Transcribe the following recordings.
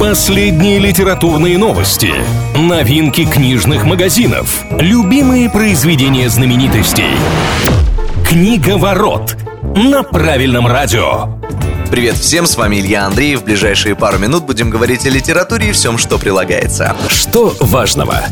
Последние литературные новости, новинки книжных магазинов, любимые произведения знаменитостей. Книга ворот на правильном радио. Привет всем, с вами Илья Андреев. В ближайшие пару минут будем говорить о литературе и всем, что прилагается. Что важного?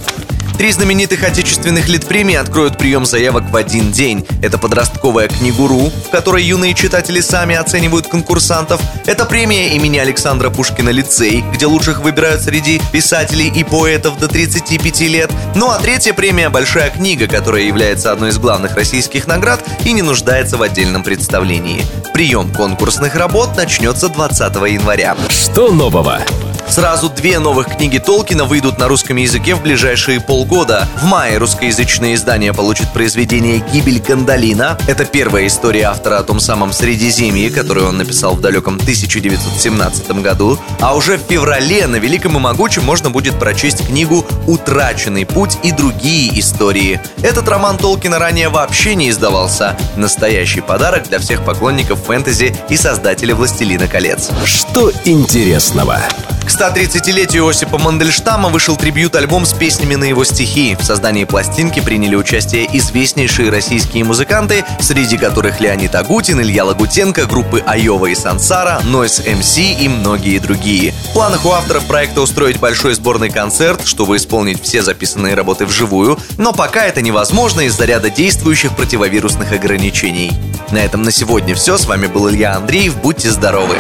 Три знаменитых отечественных литпремии откроют прием заявок в один день. Это подростковая книгуру, в которой юные читатели сами оценивают конкурсантов. Это премия имени Александра Пушкина лицей, где лучших выбирают среди писателей и поэтов до 35 лет. Ну а третья премия «Большая книга», которая является одной из главных российских наград и не нуждается в отдельном представлении. Прием конкурсных работ начнется 20 января. Что нового? Сразу две новых книги Толкина выйдут на русском языке в ближайшие полгода. В мае русскоязычное издание получит произведение «Гибель Гандалина». Это первая история автора о том самом Средиземье, которую он написал в далеком 1917 году. А уже в феврале на Великом и Могучем можно будет прочесть книгу «Утраченный путь и другие истории». Этот роман Толкина ранее вообще не издавался. Настоящий подарок для всех поклонников фэнтези и создателя «Властелина колец». Что интересного? К 130-летию Осипа Мандельштама вышел трибьют-альбом с песнями на его стихи. В создании пластинки приняли участие известнейшие российские музыканты, среди которых Леонид Агутин, Илья Лагутенко, группы Айова и Сансара, Нойс МС и многие другие. В планах у авторов проекта устроить большой сборный концерт, чтобы исполнить все записанные работы вживую, но пока это невозможно из-за ряда действующих противовирусных ограничений. На этом на сегодня все. С вами был Илья Андреев. Будьте здоровы.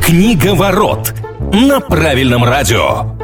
Книга ворот на правильном радио.